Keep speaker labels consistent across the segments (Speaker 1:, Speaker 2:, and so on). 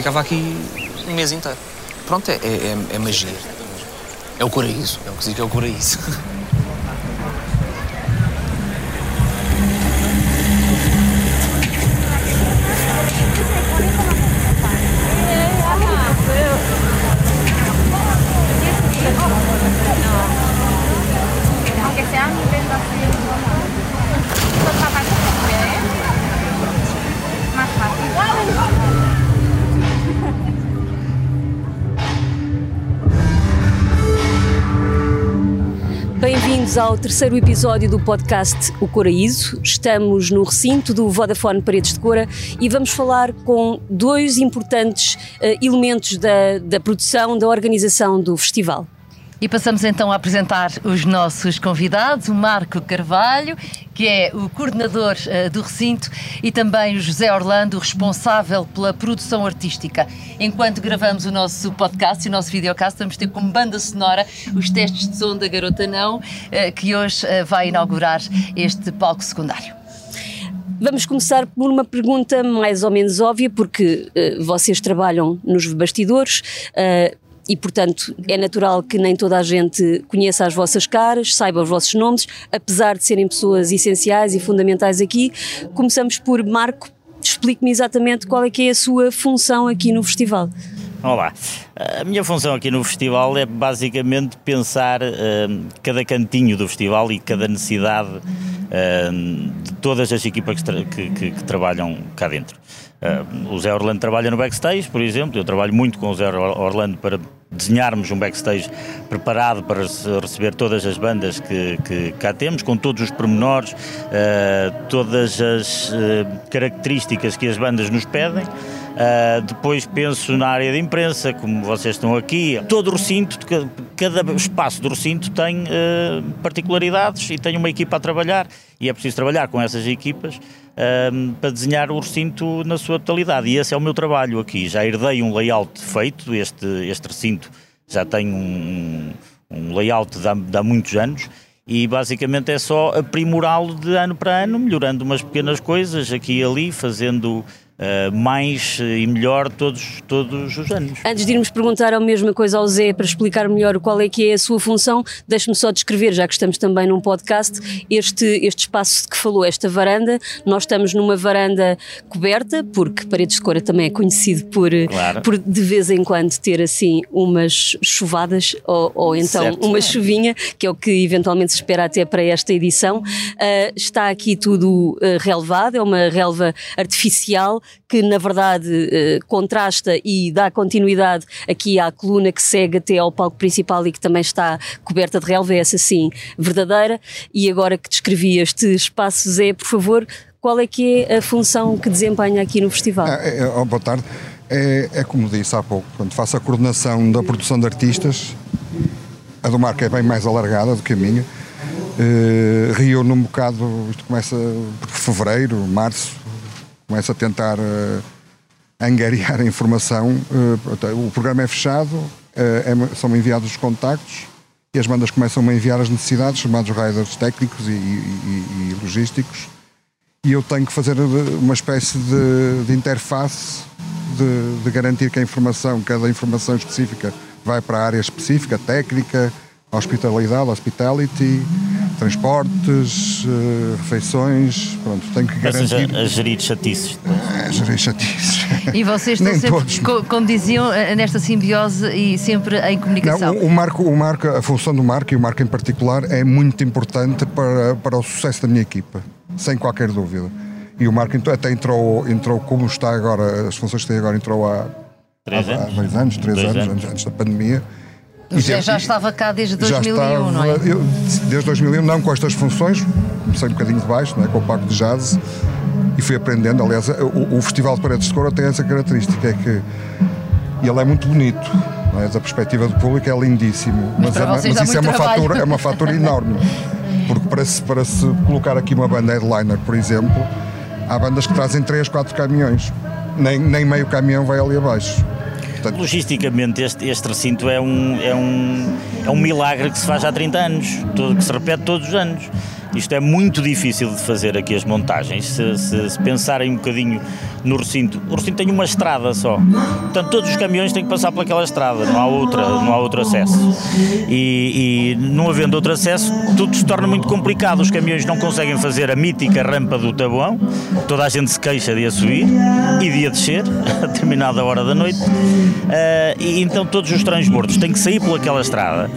Speaker 1: ficava aqui um mês inteiro. Pronto, é, é, é magia. É o coraíso, é o que se diz que é o coraíso.
Speaker 2: Bem-vindos ao terceiro episódio do podcast O Coraíso. Estamos no recinto do Vodafone Paredes de Cora e vamos falar com dois importantes eh, elementos da, da produção, da organização do festival.
Speaker 3: E passamos então a apresentar os nossos convidados, o Marco Carvalho, que é o coordenador eh, do recinto, e também o José Orlando, responsável pela produção artística. Enquanto gravamos o nosso podcast e o nosso videocast, vamos ter como banda sonora os testes de som da Garota Não, eh, que hoje eh, vai inaugurar este palco secundário.
Speaker 2: Vamos começar por uma pergunta mais ou menos óbvia, porque eh, vocês trabalham nos bastidores. eh, e, portanto, é natural que nem toda a gente conheça as vossas caras, saiba os vossos nomes, apesar de serem pessoas essenciais e fundamentais aqui. Começamos por Marco. Explique-me exatamente qual é que é a sua função aqui no festival.
Speaker 4: Olá, a minha função aqui no festival é basicamente pensar hum, cada cantinho do festival e cada necessidade hum, de todas as equipas que, tra- que- que- que trabalham cá dentro. Hum, o Zé Orlando trabalha no backstage, por exemplo, eu trabalho muito com o Zé Or- Orlando para desenharmos um backstage preparado para rece- receber todas as bandas que, que cá temos, com todos os pormenores, eh, todas as eh, características que as bandas nos pedem. Uh, depois penso na área de imprensa, como vocês estão aqui. Todo o recinto, ca- cada espaço do recinto tem uh, particularidades e tem uma equipa a trabalhar e é preciso trabalhar com essas equipas uh, para desenhar o recinto na sua totalidade. E esse é o meu trabalho aqui. Já herdei um layout feito, este, este recinto já tem um, um layout de há, de há muitos anos. E basicamente é só aprimorá-lo de ano para ano, melhorando umas pequenas coisas aqui e ali, fazendo uh, mais e melhor todos, todos os anos.
Speaker 2: Antes de irmos perguntar a mesma coisa ao Zé para explicar melhor qual é que é a sua função, deixe-me só descrever, já que estamos também num podcast, este, este espaço de que falou, esta varanda. Nós estamos numa varanda coberta, porque Paredes de Cora também é conhecido por,
Speaker 4: Claro.
Speaker 2: por de vez em quando ter assim umas chuvadas ou, ou então
Speaker 4: Certo.
Speaker 2: uma chuvinha, que é o que eventualmente se espera até para esta edição. Ah, está aqui tudo ah, relevado, é uma relva artificial que na verdade eh, contrasta e dá continuidade aqui à coluna que segue até ao palco principal e que também está coberta de relva, é essa sim verdadeira. E agora que descrevi este espaço, Zé, por favor, qual é que é a função que desempenha aqui no festival?
Speaker 5: É, é, oh, boa tarde. É, é como disse há pouco, portanto, faço a coordenação da produção de artistas. A do Marco é bem mais alargada do que a minha. Uh, reúno um bocado, isto começa por fevereiro, março, começa a tentar uh, angariar a informação. Uh, o programa é fechado, uh, é- são enviados os contactos e as bandas começam a enviar as necessidades, chamados riders técnicos e- e- e logísticos e eu tenho que fazer uma espécie de, de interface de, de garantir que a informação, cada informação específica vai para a área específica, técnica, hospitalidade, hospitality, transportes, eh, refeições, pronto, tenho que garantir.
Speaker 4: a, a gerir chatices.
Speaker 5: É, gerir chatices.
Speaker 3: E vocês estão
Speaker 5: Nem
Speaker 3: sempre,
Speaker 5: todos.
Speaker 3: co- como diziam, eh, nesta simbiose e sempre em comunicação.
Speaker 5: Não, o, o Marco, o Marco, a função do Marco e o Marco em particular é muito importante para, para o sucesso da minha equipa, sem qualquer dúvida. E o Marco até entrou, entrou como está agora, as funções que tem agora, entrou há,
Speaker 4: Três
Speaker 5: há, há
Speaker 4: anos?
Speaker 5: dois anos, três
Speaker 4: Dois
Speaker 5: anos,
Speaker 4: anos.
Speaker 5: antes da pandemia. Teve-
Speaker 3: já estava cá desde
Speaker 5: já
Speaker 3: 2001, não é?
Speaker 5: estava- eu, desde 2001, não com estas funções, comecei um bocadinho de baixo, não é, com o Paco de Jazz, e fui aprendendo. Aliás, o, o Festival de Paredes de Cora tem essa característica, é que ele é muito bonito. não é? Da perspectiva do público é lindíssimo, mas,
Speaker 3: para
Speaker 5: é, mas isso é uma,
Speaker 3: trabalho.
Speaker 5: fatura, é uma fatura enorme. Porque para se, para se colocar aqui uma banda headliner, por exemplo, há bandas que trazem 3, 4 caminhões. Nem, nem meio caminhão vai ali abaixo. Portanto,
Speaker 4: Logisticamente, este, este recinto é um, é, um, é um milagre que se faz há 30 anos, todo- que se repete todos os anos. Isto é muito difícil de fazer aqui as montagens. Se, se, se pensarem um bocadinho no recinto, o recinto tem uma estrada só. Portanto, todos os caminhões têm que passar por aquela estrada, não há, outra, não há outro acesso. E, e não havendo outro acesso, tudo se torna muito complicado. Os caminhões não conseguem fazer a mítica rampa do Tabuão, toda a gente se queixa de a subir e de a descer a determinada hora da noite. Uh, e então todos os transbordos têm que sair por aquela estrada.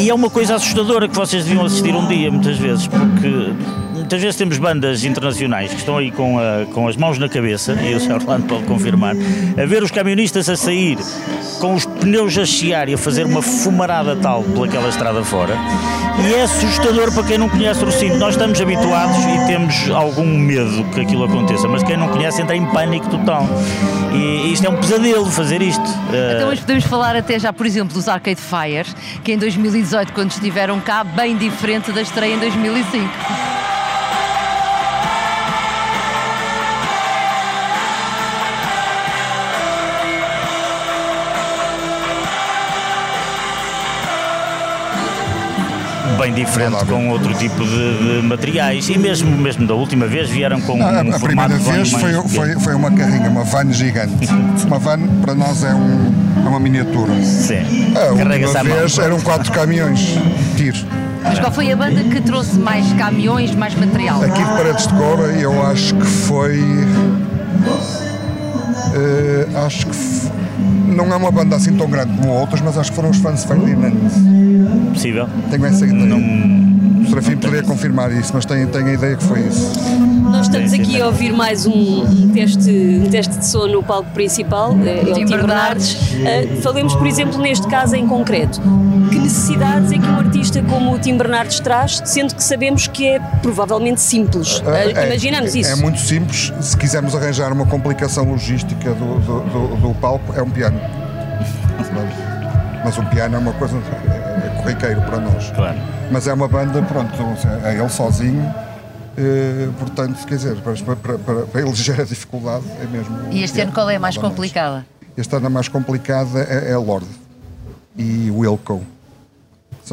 Speaker 4: E é uma coisa assustadora que vocês deviam assistir um dia, muitas vezes, porque muitas vezes temos bandas internacionais que estão aí com, a, com as mãos na cabeça, e o Sr. Orlando pode confirmar, a ver os camionistas a sair com os pneus a chiar e a fazer uma fumarada tal pelaquela estrada fora. E é assustador para quem não conhece o recinto. Nós estamos habituados e temos algum medo que aquilo aconteça, mas quem não conhece entra em pânico total. E isto é um pesadelo fazer isto.
Speaker 3: Então hoje podemos falar até já, por exemplo, dos Arcade Fire, que em 2018, quando estiveram cá, bem diferente da estreia em 2005.
Speaker 4: Bem diferente com outro tipo de, de, materiais. E mesmo, mesmo da última vez vieram com
Speaker 5: ah,
Speaker 4: um
Speaker 5: a primeira vez foi, foi, foi, uma carrinha, uma van gigante. Uma van para nós é, um, é uma miniatura.
Speaker 4: Sim.
Speaker 5: A última vez eram quatro caminhões tiro
Speaker 3: mas qual foi a banda que trouxe mais caminhões, mais material?
Speaker 5: Aqui de Paredes de Cora eu acho que foi uh, acho que não é uma banda assim tão grande como outras, mas acho que foram os fãs de Ferdinand.
Speaker 4: Possível.
Speaker 5: Tenho essa ideia. Não... O Serafim poderia confirmar isso, mas tenho, tenho a ideia que foi isso.
Speaker 2: Nós estamos aqui a ouvir mais um, um teste, um teste de som no palco principal, é, é o Tim Bernardes. Uh, falemos, por exemplo, neste caso em concreto. Que necessidades é que um artista como o Tim Bernardes traz, sendo que sabemos que é provavelmente simples? Uh, é, Imaginamos
Speaker 5: é,
Speaker 2: isso.
Speaker 5: É muito simples. Se quisermos arranjar uma complicação logística do, do, do, do palco, é um piano. Mas um piano é uma coisa é, é corriqueiro para nós.
Speaker 4: Claro.
Speaker 5: Mas é uma banda, pronto, é ele sozinho. Eh, portanto, quer dizer, para, para, para, para dificuldade é mesmo.
Speaker 3: E este ano qual é a mais complicada?
Speaker 5: Este ano a mais complicada é, é Lorde e Wilco.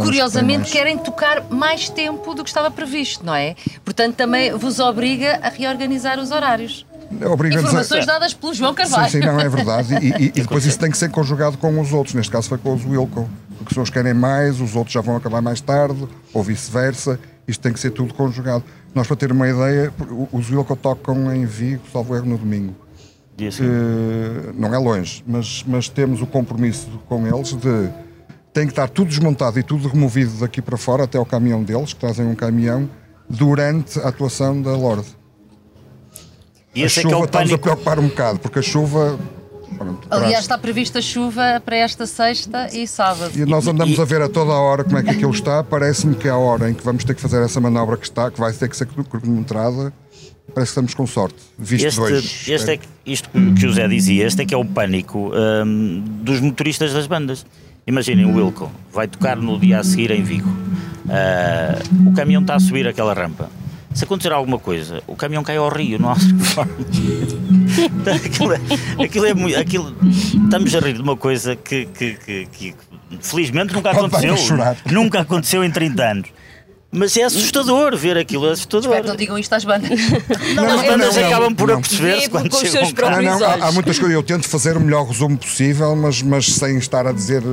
Speaker 3: Curiosamente mais... querem tocar mais tempo do que estava previsto, não é? Portanto, também vos obriga a reorganizar os horários. Informações a... dadas pelo João Carvalho.
Speaker 5: Sim, sim, não, é verdade. E, e, e, depois isso tem que ser conjugado com os outros. Neste caso foi com os Wilco. Porque se uns querem mais, os outros já vão acabar mais tarde, ou vice-versa. Isto tem que ser tudo conjugado. Nós, para ter uma ideia, os Wilco tocam em Vigo, salvo erro, no domingo. Uh, não é longe, mas, mas temos o compromisso com eles de tem que estar tudo desmontado e tudo removido daqui para fora até ao caminhão deles, que trazem um caminhão, durante a atuação da Lorde. E a chuva é, é estamos a preocupar um bocado, porque a chuva.
Speaker 3: Pronto, Aliás, está prevista chuva para esta sexta e sábado.
Speaker 5: E nós andamos a ver a toda a hora como é que aquilo está. Parece-me que é a hora em que vamos ter que fazer essa manobra que está, que vai ter que ser cronometrada, parece que estamos com sorte. Visto
Speaker 4: este,
Speaker 5: dois.
Speaker 4: Este é, isto que o José dizia, este é que é o pânico hum, dos motoristas das bandas. Imaginem o Wilco, vai tocar no dia a seguir em Vigo. Uh, o caminhão está a subir aquela rampa se acontecer alguma coisa, o caminhão cai ao rio, não há forma. aquilo, é, aquilo é muito. Aquilo, estamos a rir de uma coisa que, que, que, que felizmente nunca aconteceu. Nunca aconteceu em 30 anos. Mas é assustador ver aquilo, é assustador.
Speaker 3: Espero que não digam isto às bandas.
Speaker 4: Não, não as bandas não, não, acabam por aperceber-se quando
Speaker 2: com
Speaker 4: chegam
Speaker 2: cá. Não,
Speaker 5: há, há, muitas coisas, eu tento fazer o melhor resumo possível, mas, mas sem estar a dizer...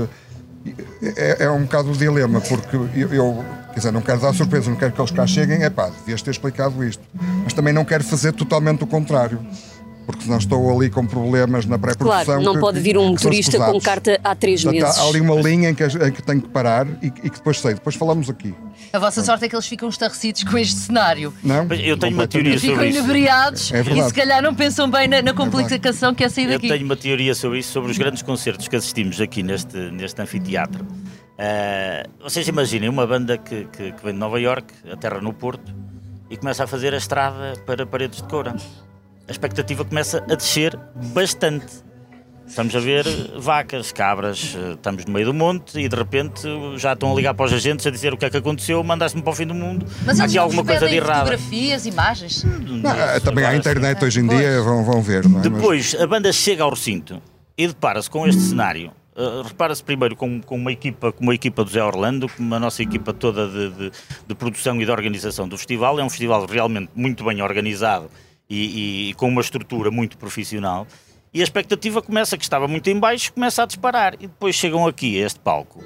Speaker 5: É, é um bocado o dilema, porque eu, eu Quer dizer, não quero dar surpresa, não quero que eles cá cheguem, é pá, devias ter explicado isto. Mas também não quero fazer totalmente o contrário. Porque senão estou ali com problemas na pré-produção.
Speaker 2: Claro, não que, pode vir um motorista com carta há três meses.
Speaker 5: Há ali uma linha em que, em que tenho que parar e, e, que depois sei. Depois falamos aqui.
Speaker 3: A vossa sorte é que eles ficam estarrecidos com este cenário.
Speaker 5: Não?
Speaker 4: Eu tenho uma teoria sobre
Speaker 3: ficam
Speaker 4: isso.
Speaker 3: Ficam inebriados é e se calhar não pensam bem na, na é complicação é que é sair daqui.
Speaker 4: Eu tenho uma teoria sobre isso, sobre os grandes concertos que assistimos aqui neste, neste anfiteatro. Uh, vocês imaginem uma banda que, que, que, vem de Nova York, aterra no Porto e começa a fazer a estrada para Paredes de Coura. A expectativa começa a descer bastante. Estamos a ver vacas, cabras, eh, estamos no meio do monte e de repente já estão a ligar para os agentes a dizer o que é que aconteceu, mandaste-me para o fim do mundo.
Speaker 3: Mas
Speaker 4: Há aqui alguma coisa de errado.
Speaker 3: fotografias, imagens?
Speaker 5: Não, é, também há internet hoje em dia, vão, vão ver. Não é?
Speaker 4: Depois a banda chega ao recinto e depara-se com este cenário Uh, Repara-se primeiro com, com, uma equipa, com uma equipa do Zé Orlando, com a nossa equipa toda de, de, de, produção e de organização do festival. É um festival realmente muito bem organizado e, e, com uma estrutura muito profissional. E a expectativa começa, que estava muito em baixo, começa a disparar. E depois chegam aqui a este palco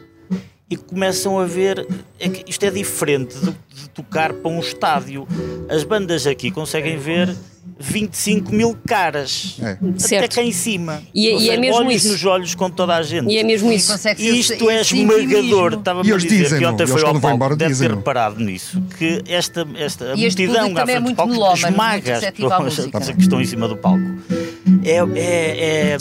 Speaker 4: e começam a ver é que isto é diferente de, de tocar para um estádio. As bandas aqui conseguem ver 25 mil caras.
Speaker 5: É.
Speaker 4: Até
Speaker 2: Certo.
Speaker 4: cá em cima.
Speaker 2: E é- e é
Speaker 4: seja,
Speaker 2: mesmo
Speaker 4: olhos
Speaker 2: isso.
Speaker 4: nos olhos com toda a gente.
Speaker 2: E é mesmo isso.
Speaker 3: ser
Speaker 4: Isto é esmagador.
Speaker 3: intimismo.
Speaker 4: Estava-me
Speaker 5: E
Speaker 4: a dizer que ontem foi ao palco,
Speaker 5: embora
Speaker 4: deve ter reparado nisso, que esta, esta
Speaker 3: E este
Speaker 4: multidão à
Speaker 3: também é
Speaker 4: frente do
Speaker 3: muito
Speaker 4: palco esmaga as pessoas que estão em cima do palco. É, é, é,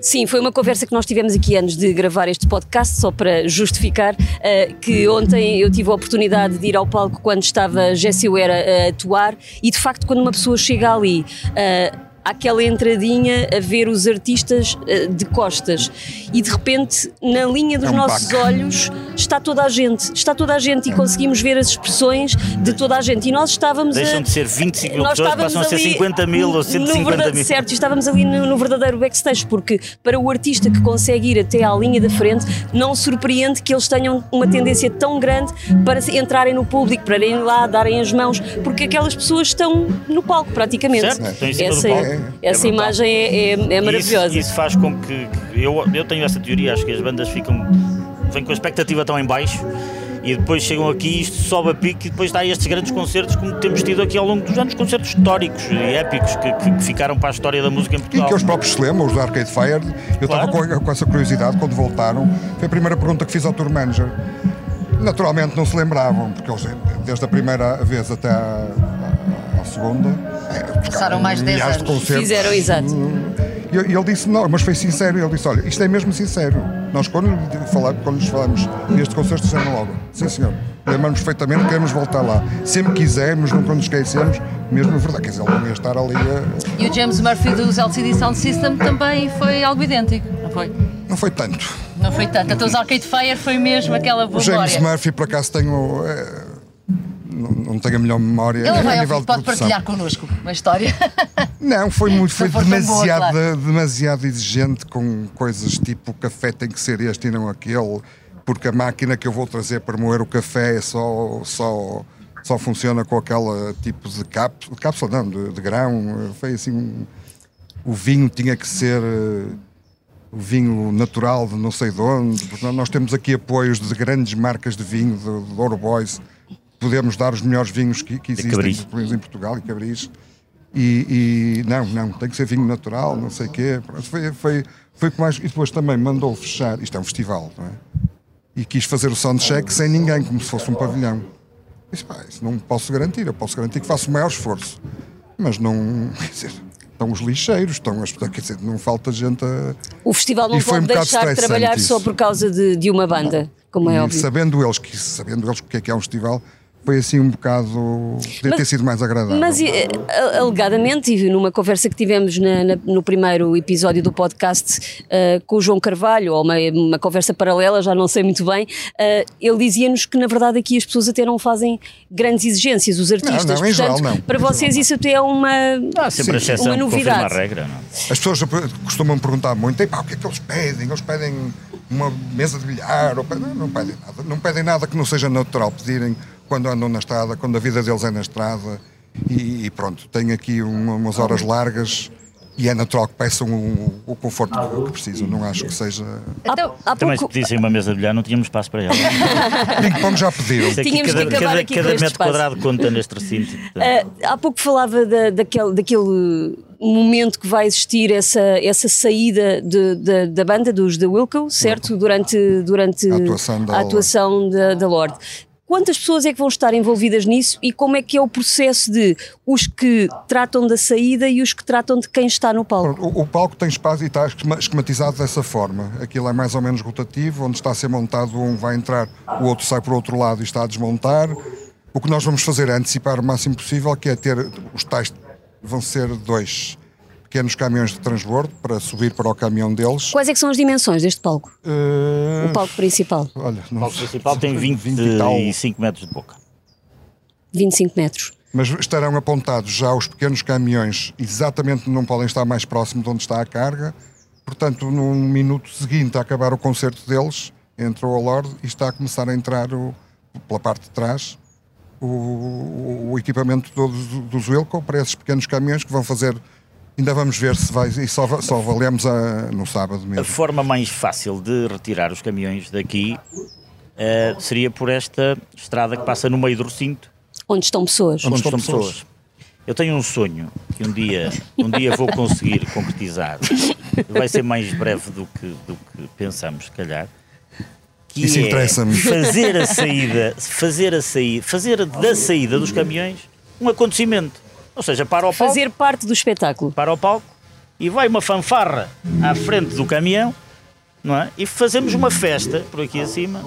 Speaker 2: Sim, foi uma conversa que nós tivemos aqui antes de gravar este podcast, só para justificar eh, que ontem eu tive a oportunidade de ir ao palco quando estava Jessie Ware a, atuar e de facto quando uma pessoa chega ali. eh, Aquela entradinha a ver os artistas eh, de costas e de repente na linha dos
Speaker 5: É um
Speaker 2: nossos olhos está toda a gente, está toda a gente e conseguimos ver as expressões de toda a gente e nós estávamos
Speaker 4: deixam
Speaker 2: a,
Speaker 4: de ser 25 mil
Speaker 2: nós
Speaker 4: pessoas, passam a ser
Speaker 2: ali
Speaker 4: 50 mil ou
Speaker 2: no
Speaker 4: 150
Speaker 2: verdade-
Speaker 4: mil.
Speaker 2: Certo, estávamos ali no, no verdadeiro backstage, porque para o artista que consegue ir até à linha da frente, não surpreende que eles tenham uma tendência tão grande para se- entrarem no público, para irem lá, darem as mãos, porque aquelas pessoas estão no palco praticamente.
Speaker 4: Certo, estão em cima do
Speaker 2: essa
Speaker 4: palco.
Speaker 2: é-
Speaker 4: É
Speaker 2: essa
Speaker 4: brutal.
Speaker 2: imagem é, é- é maravilhosa.
Speaker 4: Isso, isso faz com que, que eu, eu tenho essa teoria, acho que as bandas ficam vêm com a expectativa tão em baixo e depois chegam aqui isto sobe a pique e depois dá estes grandes concertos como temos tido aqui ao longo dos anos, concertos históricos e épicos que, que- que ficaram para a história da música em
Speaker 5: E
Speaker 4: Portugal.
Speaker 5: que eles próprios se lembram, os da Arcade Fire. Eu estava
Speaker 4: Claro.
Speaker 5: com, com essa curiosidade quando voltaram. Foi a primeira pergunta que fiz ao tour manager. Naturalmente não se lembravam, porque eles, desde a primeira vez até à- à segunda, é,
Speaker 3: Passaram mais de 10
Speaker 5: milhares de
Speaker 3: anos.
Speaker 5: concertos.
Speaker 2: Fizeram, exato.
Speaker 5: E e ele disse, não, mas foi sincero. Ele disse, olha, isto é mesmo sincero. Nós, quando, lhe fala- quando lhes falamos neste concerto, disseram logo, sim senhor, lembramos perfeitamente, queremos voltar lá. Sempre quisermos, nunca nos esquecemos, mesmo a verdade. Quer dizer, ele não ia estar ali a...
Speaker 3: E o James Murphy dos LCD Sound System também foi algo idêntico, não foi?
Speaker 5: Não foi tanto.
Speaker 3: Não foi tanto. Então os Arcade Fire foi mesmo aquela boa
Speaker 5: O James. Murphy, por acaso, tenho. eh, não, tenho a melhor memória
Speaker 3: Ele vai
Speaker 5: nível
Speaker 3: pode partilhar connosco uma história.
Speaker 5: Não, foi muito, foi
Speaker 3: tão boa,
Speaker 5: demasiado,
Speaker 3: claro.
Speaker 5: demasiado exigente com coisas tipo o café tem que ser este e não aquele, porque a máquina que eu vou trazer para moer o café é só, só, só funciona com aquele tipo de cápsula, cápsula não, de, de grão. Foi assim. um- O vinho tinha que ser. o vinho natural de não sei de onde. Nós temos aqui apoios de grandes marcas de vinho, de, de Ouro Boys. Podemos dar os melhores vinhos que, que existem em Portugal e Cabris. E, e não, não, tem que ser vinho natural, não sei o quê. Foi, foi, foi com mais. E depois também mandou fechar. Isto é um festival, não é? E quis fazer o soundcheck sem ninguém, como se fosse um pavilhão. Disse, pá, isso não posso garantir. Eu posso garantir que faço o maior esforço. Mas não. Quer dizer, estão os lixeiros, estão as. Quer dizer, não falta gente a.
Speaker 2: O festival não
Speaker 5: E foi
Speaker 2: pode
Speaker 5: um
Speaker 2: deixar de trabalhar
Speaker 5: isso.
Speaker 2: só por causa de, de uma banda, como é
Speaker 5: e
Speaker 2: óbvio.
Speaker 5: sabendo eles que sabendo eles o que é que é um festival, foi assim um bocado. Podia ter sido mais agradável.
Speaker 2: Mas eh, a- alegadamente, e numa conversa que tivemos na- na- no primeiro episódio do podcast eh, com o João Carvalho, ou uma, uma conversa paralela, já não sei muito bem, eh, ele dizia-nos que na verdade aqui as pessoas até não fazem grandes exigências, os artistas.
Speaker 5: não, em
Speaker 2: Portanto,
Speaker 5: geral não.
Speaker 2: para vocês
Speaker 5: não.
Speaker 2: isso até é uma.
Speaker 4: Há sempre a
Speaker 5: Sim.
Speaker 2: Uma novidade.
Speaker 4: regra. Não? é?
Speaker 5: As pessoas costumam perguntar muito, "Epá, o que é que eles pedem? Eles pedem uma mesa de bilhar? Ou pedem... Não, não pedem nada. Não pedem nada que não seja natural pedirem quando andam na estrada, quando a vida deles é na estrada. E, e pronto, têm aqui uma- umas horas largas e é natural que peçam o, o conforto que, que precisam. Não acho que seja.
Speaker 3: Então,
Speaker 2: Há
Speaker 4: Também se
Speaker 2: pouco,
Speaker 4: pedissem uma mesa de bilhar, não tínhamos espaço para ela.
Speaker 5: Ping-pong já pediram.
Speaker 2: Tínhamos que
Speaker 4: cada,
Speaker 2: acabar
Speaker 4: cada,
Speaker 2: aqui
Speaker 4: cada metro
Speaker 2: espaço.
Speaker 4: quadrado conta neste recinto. portanto.
Speaker 2: Ah, há pouco falava da- daquele, daquele momento que vai existir essa, essa saída de- de- da banda dos The Wilco, certo? Durante, durante
Speaker 5: A atuação da
Speaker 2: a atuação da, da Lorde. Quantas pessoas é que vão estar envolvidas nisso e como é que é o processo de os que tratam da saída e os que tratam de quem está no palco?
Speaker 5: O, o palco tem espaço e está esquema- esquematizado dessa forma. Aquilo é mais ou menos rotativo, onde está a ser montado um vai entrar, o outro sai para o outro lado e está a desmontar. O que nós vamos fazer é antecipar o máximo possível, que é ter os tais vão ser dois pequenos caminhões de transbordo para subir para o caminhão deles.
Speaker 2: Quais é que são as dimensões deste palco?
Speaker 5: Eh,
Speaker 2: O palco principal,
Speaker 5: Olha,
Speaker 4: O palco principal tem
Speaker 5: 20 e tal.
Speaker 4: 25 metros de boca.
Speaker 2: 25 metros.
Speaker 5: Mas estarão apontados já os pequenos caminhões, exatamente não podem estar mais próximo de onde está a carga, portanto, no minuto seguinte a acabar o concerto deles, entrou a Lorde e está a começar a entrar o, pela parte de trás o, o equipamento todo do, do Zwilco para esses pequenos caminhões que vão fazer. Ainda vamos ver se vai. E só, só avaliamos a, no sábado mesmo.
Speaker 4: A forma mais fácil de retirar os caminhões daqui uh, seria por esta estrada que passa no meio do recinto.
Speaker 2: Onde estão pessoas.
Speaker 4: Onde, estão pessoas. pessoas. Eu tenho um sonho que um dia, um dia vou conseguir concretizar. Vai ser mais breve do que, do que pensamos, se calhar. Que
Speaker 5: Isso
Speaker 4: é
Speaker 5: interessa-me.
Speaker 4: Fazer a saída, fazer a saída, fazer da saída dos caminhões um acontecimento. Ou seja, para o palco,
Speaker 2: Fazer parte do espetáculo.
Speaker 4: para o palco e vai uma fanfarra à frente do caminhão, não é? E fazemos uma festa por aqui acima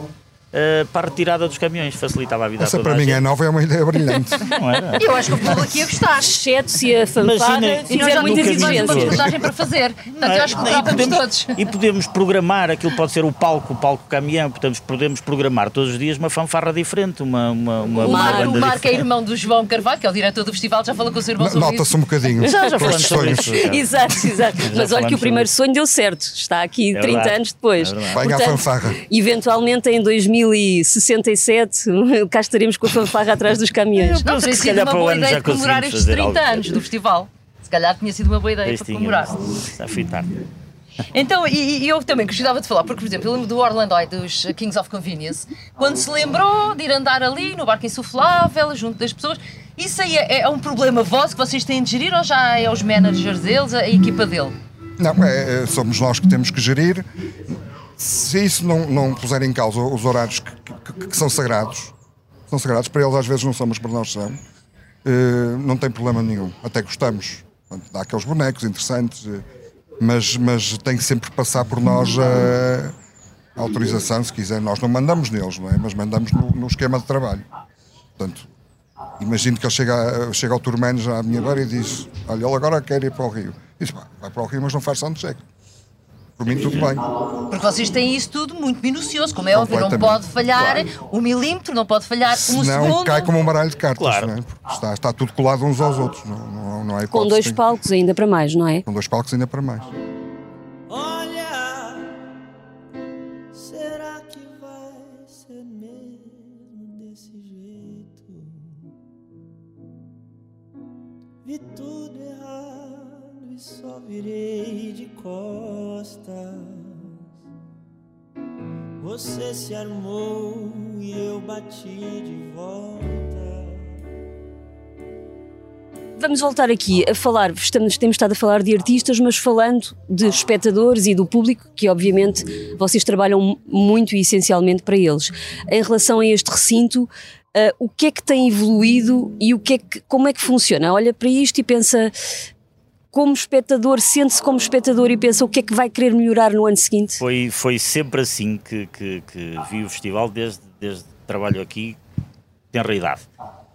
Speaker 4: uh, para a retirada dos caminhões. Facilitava a vida
Speaker 5: Essa
Speaker 4: a toda
Speaker 5: para
Speaker 4: a
Speaker 5: mim
Speaker 4: gente.
Speaker 5: é nova, é uma ideia brilhante.
Speaker 4: Não era?
Speaker 3: Eu acho que o público aqui ia gostar.
Speaker 2: Exceto se a
Speaker 3: E nós
Speaker 2: fizer muitas
Speaker 3: mais uma
Speaker 2: exigências.
Speaker 3: reportagem para fazer. Portanto, eu acho que
Speaker 4: E
Speaker 3: gostávamos
Speaker 4: podemos,
Speaker 3: todos.
Speaker 4: e podemos programar, aquilo pode ser o palco, o palco caminhão, portanto podemos programar todos os dias uma fanfarra diferente, uma, uma, uma,
Speaker 3: O,
Speaker 4: uma
Speaker 3: Mar,
Speaker 4: banda
Speaker 3: o Marco é irmão do João Carvalho, que é o diretor do festival, já falou com o seu irmão sobre
Speaker 5: Nota-se
Speaker 3: isso.
Speaker 5: um bocadinho.
Speaker 4: Já, já
Speaker 5: com
Speaker 4: falamos sobre isso.
Speaker 2: Exato, exato. Mas olha que o primeiro sonho deu certo. Está aqui
Speaker 4: É
Speaker 2: 30
Speaker 4: verdade.
Speaker 2: anos depois.
Speaker 4: É.
Speaker 5: Venha à fanfarra.
Speaker 2: Eventualmente em 2067 cá estaremos com a fanfarra atrás dos caminhões.
Speaker 3: Não, teria
Speaker 4: que se
Speaker 3: sido
Speaker 4: calhar
Speaker 3: uma
Speaker 4: para o
Speaker 3: boa
Speaker 4: ano
Speaker 3: ideia
Speaker 4: já
Speaker 3: de comemorar estes
Speaker 4: fazer
Speaker 3: 30
Speaker 4: algo.
Speaker 3: anos do festival. Se calhar tinha sido uma boa ideia para comemorar.
Speaker 4: Está fitar.
Speaker 3: Então, e, e eu também gostava de falar, porque, por exemplo, eu lembro do Orlando Eye dos Kings of Convenience, quando se lembrou de ir andar ali no barco insuflável, junto das pessoas. Isso aí é, é um problema vosso que vocês têm de gerir ou já é os managers deles, a equipa dele?
Speaker 5: Não, é, é, somos nós que temos que gerir. Se isso não, não puser em causa os horários que, que- que são sagrados, são sagrados, para eles às vezes não somos, para nós são, eh, não tem problema nenhum. Até gostamos. Portanto, Dá aqueles bonecos interessantes, eh, mas, mas tem que sempre passar por nós a, a autorização, se quiser. Nós não mandamos neles, não é? mas mandamos no, no esquema de trabalho. Portanto, imagino que ele chega, chega ao Turmano já à minha beira e diz: Olha, ele agora quer ir para o Rio. Diz: "Pá, Vai para o Rio, mas não faz soundcheck. Por mim, tudo bem.
Speaker 3: Porque vocês têm isso tudo muito minucioso, como é óbvio, não pode falhar um milímetro, não pode falhar um
Speaker 5: Senão
Speaker 3: segundo.
Speaker 5: cai como um baralho de cartas,
Speaker 4: Claro.
Speaker 5: não é? Porque está, está tudo colado uns aos outros. Não, não, não há
Speaker 2: Com dois palcos ainda para mais, não é?
Speaker 5: Com dois palcos ainda para mais.
Speaker 6: Virei de costas. Você se armou e eu bati de volta.
Speaker 2: Vamos voltar aqui a falar, estamos, temos estado a falar de artistas, mas falando de espectadores e do público, que obviamente vocês trabalham muito e essencialmente para eles. Em relação a este recinto, ah, o que é que tem evoluído e o que é que, como é que funciona? Olha para isto e pensa, como espectador, sente-se como espectador e pensa o que é que vai querer melhorar no ano seguinte?
Speaker 4: Foi, foi sempre assim que, que, que vi o festival, desde, desde que trabalho aqui, tenra idade.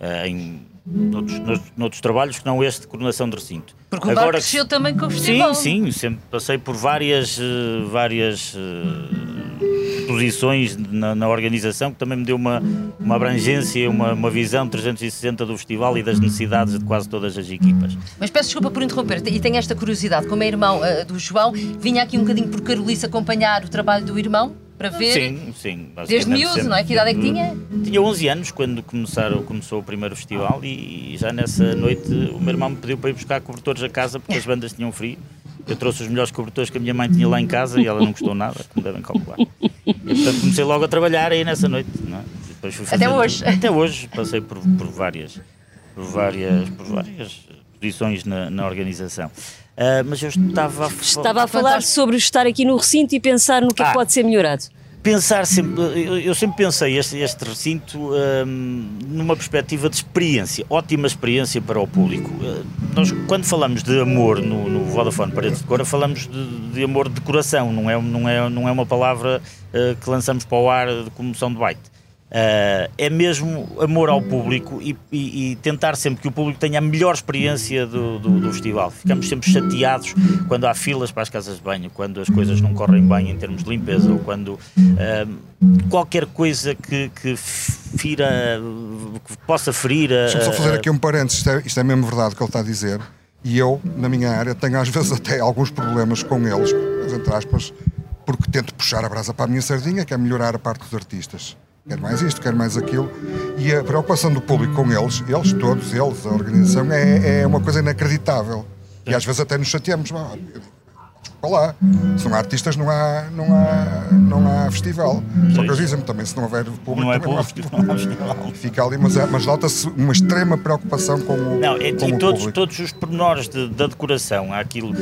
Speaker 4: Eh, em noutros, noutros, noutros trabalhos que não este de coordenação de recinto.
Speaker 3: Porque o bar cresceu também com o
Speaker 4: Sim,
Speaker 3: festival.
Speaker 4: sim, sempre passei por várias, eh, várias eh, posições na, na organização que também me deu uma, uma abrangência, uma, uma visão 360 do festival e das necessidades de quase todas as equipas.
Speaker 3: Mas peço desculpa por interromper, e tenho esta curiosidade, como é irmão ah, do João, vinha aqui um bocadinho por Carolice acompanhar o trabalho do irmão, para ver.
Speaker 4: Sim, sim.
Speaker 3: Desde miúdo,
Speaker 4: sempre.
Speaker 3: não é? Que idade é que tinha?
Speaker 4: Tinha 11 anos quando começaram, começou o primeiro festival e já nessa noite o meu irmão me pediu para ir buscar cobertores a casa porque as bandas tinham frio. Eu trouxe os melhores cobertores que a minha mãe tinha lá em casa e ela não gostou nada, como devem calcular. Portanto comecei logo a trabalhar aí nessa noite. Não é?
Speaker 3: Até hoje.
Speaker 4: Até hoje passei por, por várias, por várias, por várias posições na, na organização. Ah, mas eu estava a
Speaker 2: Estava a falar sobre estar aqui no recinto e pensar no que é que
Speaker 4: Ah.
Speaker 2: pode ser melhorado.
Speaker 4: Pensar sempre, eu, sempre pensei este, este recinto hum, numa perspectiva de experiência, ótima experiência para o público. Uh, nós, quando falamos de amor no, no Vodafone Paredes de Cora, falamos de, de amor de coração, não é, não é, não é uma palavra uh, que lançamos para o ar de comoção de baita. Uh, é mesmo amor ao público e, e- e tentar sempre que o público tenha a melhor experiência do, do- do festival. Ficamos sempre chateados quando há filas para as casas de banho, quando as coisas não correm bem em termos de limpeza ou quando uh, qualquer coisa que, que fira, que possa ferir. a-
Speaker 5: Deixa-me só fazer aqui um parênteses, isto é, isto é mesmo verdade o que ele está a dizer. E eu, na minha área, tenho às vezes até alguns problemas com eles, entre aspas, porque tento puxar a brasa para a minha sardinha, que é melhorar a parte dos artistas. Quero mais isto, quero mais aquilo. E a preocupação do público com eles, eles todos, eles, a organização, é, é uma coisa inacreditável. E às vezes até nos chateamos. "Ah, Desculpa lá, se não há artistas não há, não há, não há festival. Só que eles dizem-me também, se não houver público,
Speaker 4: Não é público, não há festival.
Speaker 5: Fica ali, mas, é- mas nota-se uma extrema preocupação com o,
Speaker 4: Não, é,
Speaker 5: com
Speaker 4: e
Speaker 5: o
Speaker 4: todos,
Speaker 5: público.
Speaker 4: todos os pormenores de- da decoração, há aquilo.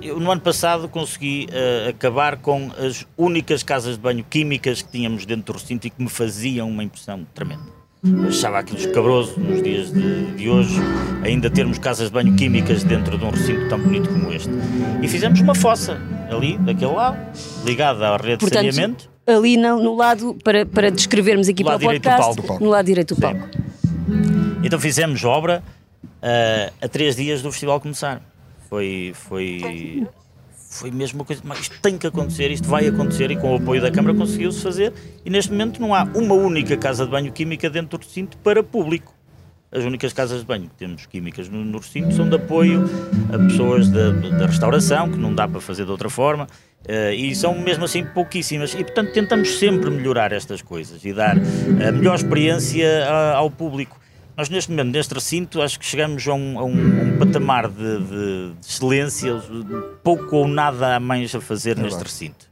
Speaker 4: Eu, no ano passado consegui eh, acabar com as únicas casas de banho químicas que tínhamos dentro do recinto e que me faziam uma impressão tremenda. Achava aquilo escabroso nos dias de, de hoje, ainda termos casas de banho químicas dentro de um recinto tão bonito como este. E fizemos uma fossa ali, daquele lado, ligada à rede de
Speaker 2: Portanto,
Speaker 4: saneamento.
Speaker 2: ali no, no lado, para, para descrevermos aqui para o podcast,
Speaker 4: palco.
Speaker 5: Do palco.
Speaker 2: no lado direito do
Speaker 4: Sim.
Speaker 2: palco.
Speaker 4: Então fizemos obra ah, a três dias do festival começar. Foi, foi, foi mesmo uma coisa, mas isto tem que acontecer, isto vai acontecer e com o apoio da Câmara conseguiu-se fazer e neste momento não há uma única casa de banho química dentro do recinto para público. As únicas casas de banho que temos químicas no, no recinto são de apoio a pessoas da, restauração, que não dá para fazer de outra forma, eh, e são mesmo assim pouquíssimas. E portanto tentamos sempre melhorar estas coisas e dar a melhor experiência a- ao público. Nós neste momento, neste recinto, acho que chegamos a um, a um- um patamar de, de- de excelência, pouco ou nada há mais a fazer neste
Speaker 5: verdade.
Speaker 4: recinto.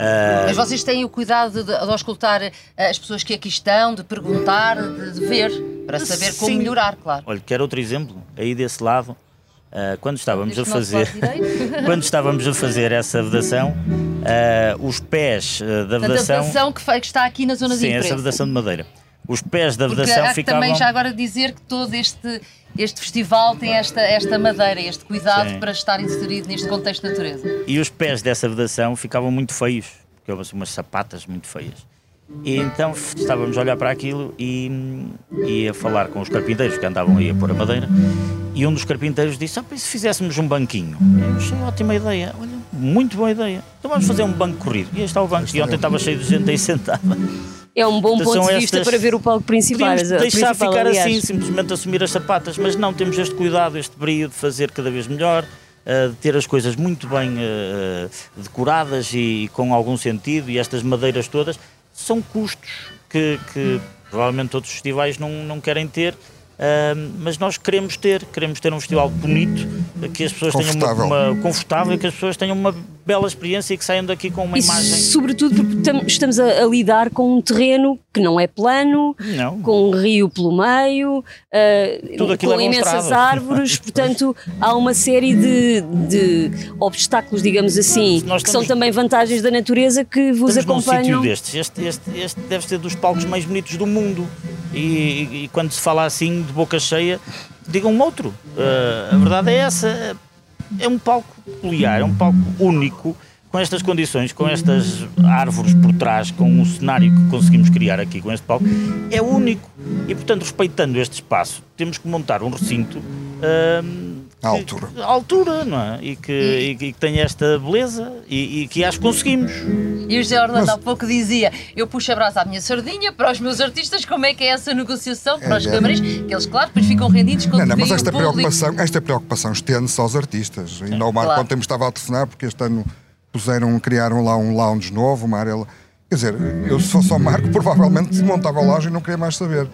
Speaker 4: Ah,
Speaker 3: Mas vocês têm o cuidado de, de auscultar eh, as pessoas que aqui estão, de perguntar, de, de ver, para saber como
Speaker 4: Sim.
Speaker 3: melhorar, claro.
Speaker 4: Olha, quero outro exemplo, aí desse lado, ah, quando estávamos a fazer, quando estávamos a fazer essa vedação, ah, os pés ah, da
Speaker 3: Portanto, a
Speaker 4: vedação,
Speaker 3: vedação que, que está aqui na zona de
Speaker 4: sim, essa
Speaker 3: imprensa.
Speaker 4: vedação de madeira, os pés da
Speaker 3: Porque
Speaker 4: vedação
Speaker 3: há
Speaker 4: ficavam,
Speaker 3: também já agora dizer que todo este, este festival tem esta, esta madeira, este cuidado
Speaker 4: Sim.
Speaker 3: para estar inserido neste contexto de natureza.
Speaker 4: e os pés dessa vedação ficavam muito feios, porque eram assim, umas sapatas muito feias. E então estávamos a olhar para aquilo e, e a falar com os carpinteiros que andavam aí a pôr a madeira. E um dos carpinteiros disse: Ah, se fizéssemos um banquinho? Eu achei ótima ideia. Olha, muito boa ideia. Então vamos fazer um banco corrido. E aí está o banco. E ontem estava cheio de gente aí sentada.
Speaker 2: É um bom
Speaker 4: Então
Speaker 2: ponto de vista
Speaker 4: estas-
Speaker 2: para ver o palco principal.
Speaker 4: Podíamos
Speaker 2: a
Speaker 4: deixar
Speaker 2: principal,
Speaker 4: ficar
Speaker 2: aliás.
Speaker 4: assim, simplesmente assumir as sapatas, mas não, temos este cuidado, este brilho de fazer cada vez melhor, eh, de ter as coisas muito bem eh, decoradas e, com algum sentido, e estas madeiras todas são custos que, que provavelmente outros festivais não, não querem ter. eh, mas nós queremos ter, queremos ter um festival bonito, que as pessoas tenham
Speaker 5: Confortável.
Speaker 4: uma, uma confortável, e que as pessoas tenham uma bela experiência e que saiam daqui com uma
Speaker 2: E
Speaker 4: imagem.
Speaker 2: sobretudo porque tam- estamos a, a lidar com um terreno que não é plano,
Speaker 4: Não.
Speaker 2: com um rio pelo meio, uh, com
Speaker 4: é
Speaker 2: imensas árvores, portanto há uma série de, de obstáculos, digamos assim,
Speaker 4: Nós
Speaker 2: que são também vantagens da natureza que vos
Speaker 4: Estamos num sítio
Speaker 2: acompanham.
Speaker 4: destes. Este, este, este deve ser dos palcos mais bonitos do mundo. E, e- e quando se fala assim de boca cheia, digam um outro. Uh, a verdade é essa. É um palco peculiar, é um palco único, com estas condições, com estas árvores por trás, com o cenário que conseguimos criar aqui com este palco. É único. E, portanto, respeitando este espaço, temos que montar um recinto. uh,
Speaker 5: À altura.
Speaker 4: à altura, não é? E que, e e que tenha esta beleza e, e que acho que conseguimos.
Speaker 3: E o José Orlando há pouco dizia: eu puxo a brasa à minha sardinha, para os meus artistas, como é que é essa negociação para os
Speaker 5: É, é.
Speaker 3: camarins? Que eles, claro, depois ficam rendidos quando
Speaker 5: Não, não, mas esta preocupação, esta preocupação estende-se aos artistas. Ainda o Marco
Speaker 3: Claro.
Speaker 5: ontem me estava a telefonar porque este ano puseram, criaram lá um lounge novo, uma área. Quer dizer, eu se fosse ao Marco, provavelmente montava o lounge e não queria mais saber.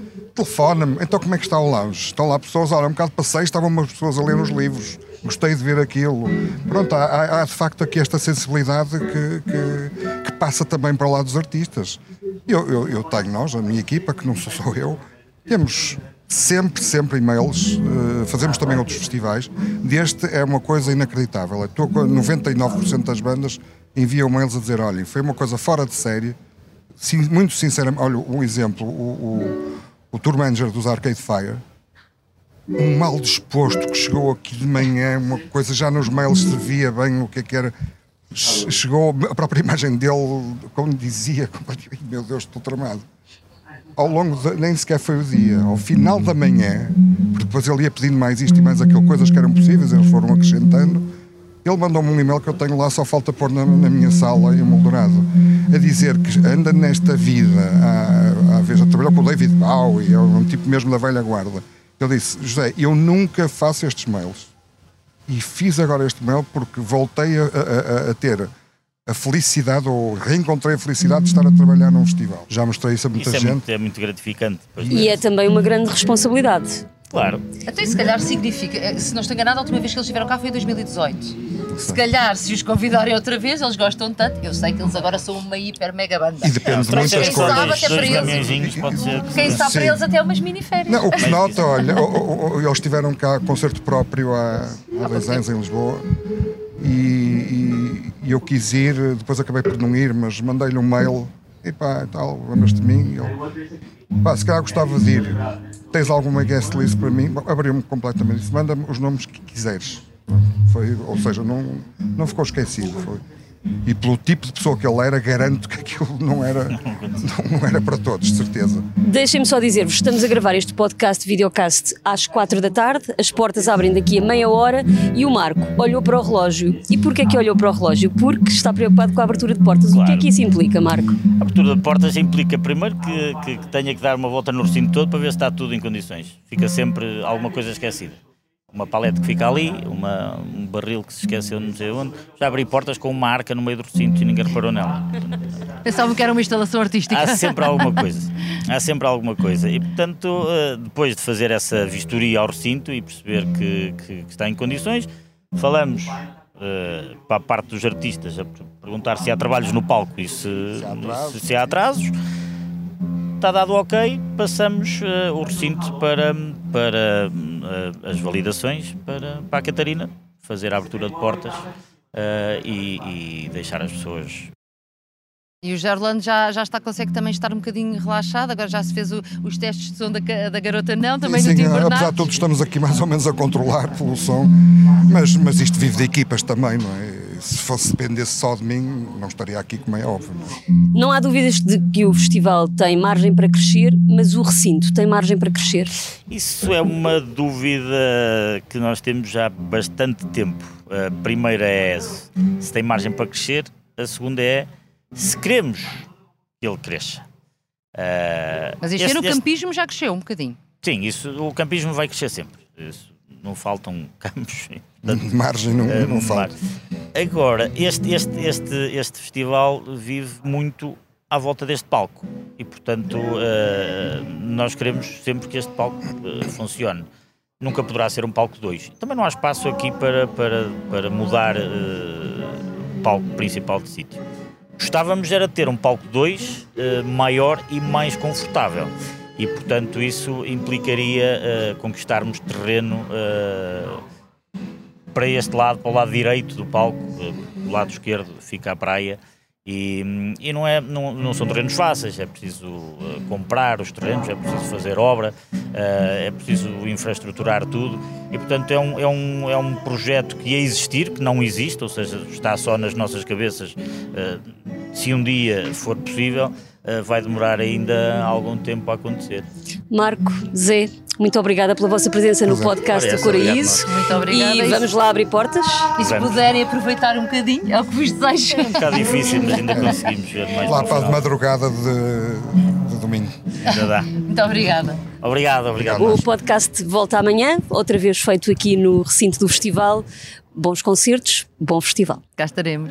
Speaker 5: Telefona-me, então como é que está o lounge? Estão lá pessoas, olha, um bocado passei, estavam umas pessoas a ler os livros, gostei de ver aquilo. Pronto, há, há- de facto aqui esta sensibilidade que, que, que passa também para lado dos artistas. Eu, eu, eu tenho nós, a minha equipa, que não sou só eu, temos sempre, sempre e-mails, eh, fazemos também outros festivais. Deste é uma coisa inacreditável. Estou com 99% das bandas enviam e-mails a dizer: olhem, foi uma coisa fora de série. Sim, muito sinceramente, olha, um exemplo: o, o, o tour manager dos Arcade Fire, um mal disposto que chegou aqui de manhã, uma coisa já nos mails se via bem o que é que era. Che- Chegou a própria imagem dele, como dizia, meu Deus, estou tramado ao longo de, nem sequer foi o dia, ao final da manhã, porque depois ele ia pedindo mais isto e mais aquilo, coisas que eram possíveis, eles foram acrescentando. Ele mandou-me um e-mail que eu tenho lá, só falta pôr na, na minha sala em Moldorado, a dizer que anda nesta vida, há, há vezes, trabalhou com o David Bowie, é um tipo mesmo da velha guarda. Ele disse: José, eu nunca faço estes mails. E fiz agora este mail porque voltei a, a- a- a ter a felicidade, ou reencontrei a felicidade de estar a trabalhar num festival. Já mostrei isso a muita
Speaker 4: Isso é
Speaker 5: gente.
Speaker 4: muito, é muito gratificante. Pois
Speaker 2: E é também uma grande responsabilidade.
Speaker 4: Claro.
Speaker 3: Então, se calhar significa, eh, se não estou enganado, a última vez que eles estiveram cá foi em 2018. Se calhar, se os convidarem outra vez, eles gostam tanto. Eu sei que eles agora são uma hiper mega banda.
Speaker 5: E depende de muitas
Speaker 3: Quem
Speaker 5: coisas.
Speaker 3: sabe até para eles.
Speaker 4: caminhõezinhos pode ser.
Speaker 3: Quem sabe para eles até umas mini-férias.
Speaker 5: Não, o que se nota, olha, eles tiveram cá concerto próprio há, há dois anos em Lisboa e, e- e eu quis ir, depois acabei por não ir, mas mandei-lhe um mail e pá, tal, lembras de mim? E ele, pá, se calhar gostava de ir. Tens alguma guest list para mim? Abriu-me completamente. Disse, manda-me os nomes que quiseres. Foi, ou seja, não, não ficou esquecido. Foi. E pelo tipo de pessoa que ele era, garanto que aquilo não era, não, não era para todos, de certeza.
Speaker 2: Deixem-me só dizer-vos, estamos a gravar este podcast, videocast, às quatro da tarde, as portas abrem daqui a meia hora e o Marco olhou para o relógio. E porquê que olhou para o relógio? Porque está preocupado com a abertura de portas. O que é
Speaker 4: Claro.
Speaker 2: que isso implica, Marco?
Speaker 4: A abertura de portas implica primeiro que, que, que tenha que dar uma volta no recinto todo para ver se está tudo em condições. Fica sempre alguma coisa esquecida. Uma palete que fica ali, uma, um barril que se esqueceu não sei onde. Já abri portas com uma arca no meio do recinto e ninguém reparou nela.
Speaker 3: Pensavam que era uma instalação artística.
Speaker 4: Há sempre alguma coisa. Há sempre alguma coisa. E, portanto, eh, depois de fazer essa vistoria ao recinto e perceber que, que- que está em condições, falamos eh, para a parte dos artistas a per- perguntar se há trabalhos no palco e se,
Speaker 5: há atrasos.
Speaker 4: se, se há atrasos. Está dado ok, passamos eh, o recinto para, para as validações para, para a Catarina fazer a abertura de portas eh, e, e deixar as pessoas
Speaker 3: E o Gerlando já, já está, consegue também estar um bocadinho relaxado. Agora já se fez o- os testes de som da, da garota, não, também
Speaker 5: Sim,
Speaker 3: no
Speaker 5: sim, apesar de tudo, estamos aqui mais ou menos a controlar pelo som, mas, mas isto vive de equipas também, não é? Se fosse dependesse só de mim, não estaria aqui, como é óbvio. não é?
Speaker 2: Não há dúvidas de que o festival tem margem para crescer, mas o recinto tem margem para crescer.
Speaker 4: Isso é uma dúvida que nós temos já há bastante tempo. A primeira é se tem margem para crescer, a segunda é se queremos que ele cresça. Ah,
Speaker 3: Mas este,
Speaker 4: este-
Speaker 3: ano o
Speaker 4: este-
Speaker 3: campismo já cresceu um bocadinho.
Speaker 4: Sim, isso, o campismo vai crescer sempre. Isso, não faltam campos. portanto,
Speaker 5: Margem não,
Speaker 4: eh,
Speaker 5: não falta.
Speaker 4: Agora, este, este, este, este festival vive muito à volta deste palco e, portanto, eh, nós queremos sempre que este palco eh, funcione. Nunca poderá ser um palco 2. Também não há espaço aqui para, para, para mudar o palco principal de sítio. Gostávamos era de ter um palco 2 maior e mais confortável. E, portanto, isso implicaria eh, conquistarmos terreno eh, para este lado, para o lado direito do palco, eh, do lado esquerdo fica a praia. E, hum, e não, é, não, não são terrenos fáceis, é preciso eh, comprar os terrenos, é preciso fazer obra, é preciso infraestruturar tudo e, portanto, é um, é, um, é um projeto que ia existir, que não existe, ou seja, está só nas nossas cabeças. se um dia for possível, vai demorar ainda algum tempo a acontecer.
Speaker 2: Marco, Zé, muito obrigada pela vossa presença no podcast do Coraíso.
Speaker 3: Muito obrigada.
Speaker 2: E vamos lá abrir portas.
Speaker 3: E se
Speaker 4: Vamos.
Speaker 3: puderem aproveitar um bocadinho, é o que vos desejo.
Speaker 4: É um bocado difícil, mas ainda conseguimos ver mais
Speaker 5: Lá
Speaker 4: para
Speaker 5: a madrugada de, de domingo.
Speaker 4: Ainda dá.
Speaker 3: Muito obrigada.
Speaker 4: Obrigado, obrigado.
Speaker 2: O podcast volta amanhã, outra vez feito aqui no recinto do festival. Bons concertos, bom festival.
Speaker 3: Cá estaremos.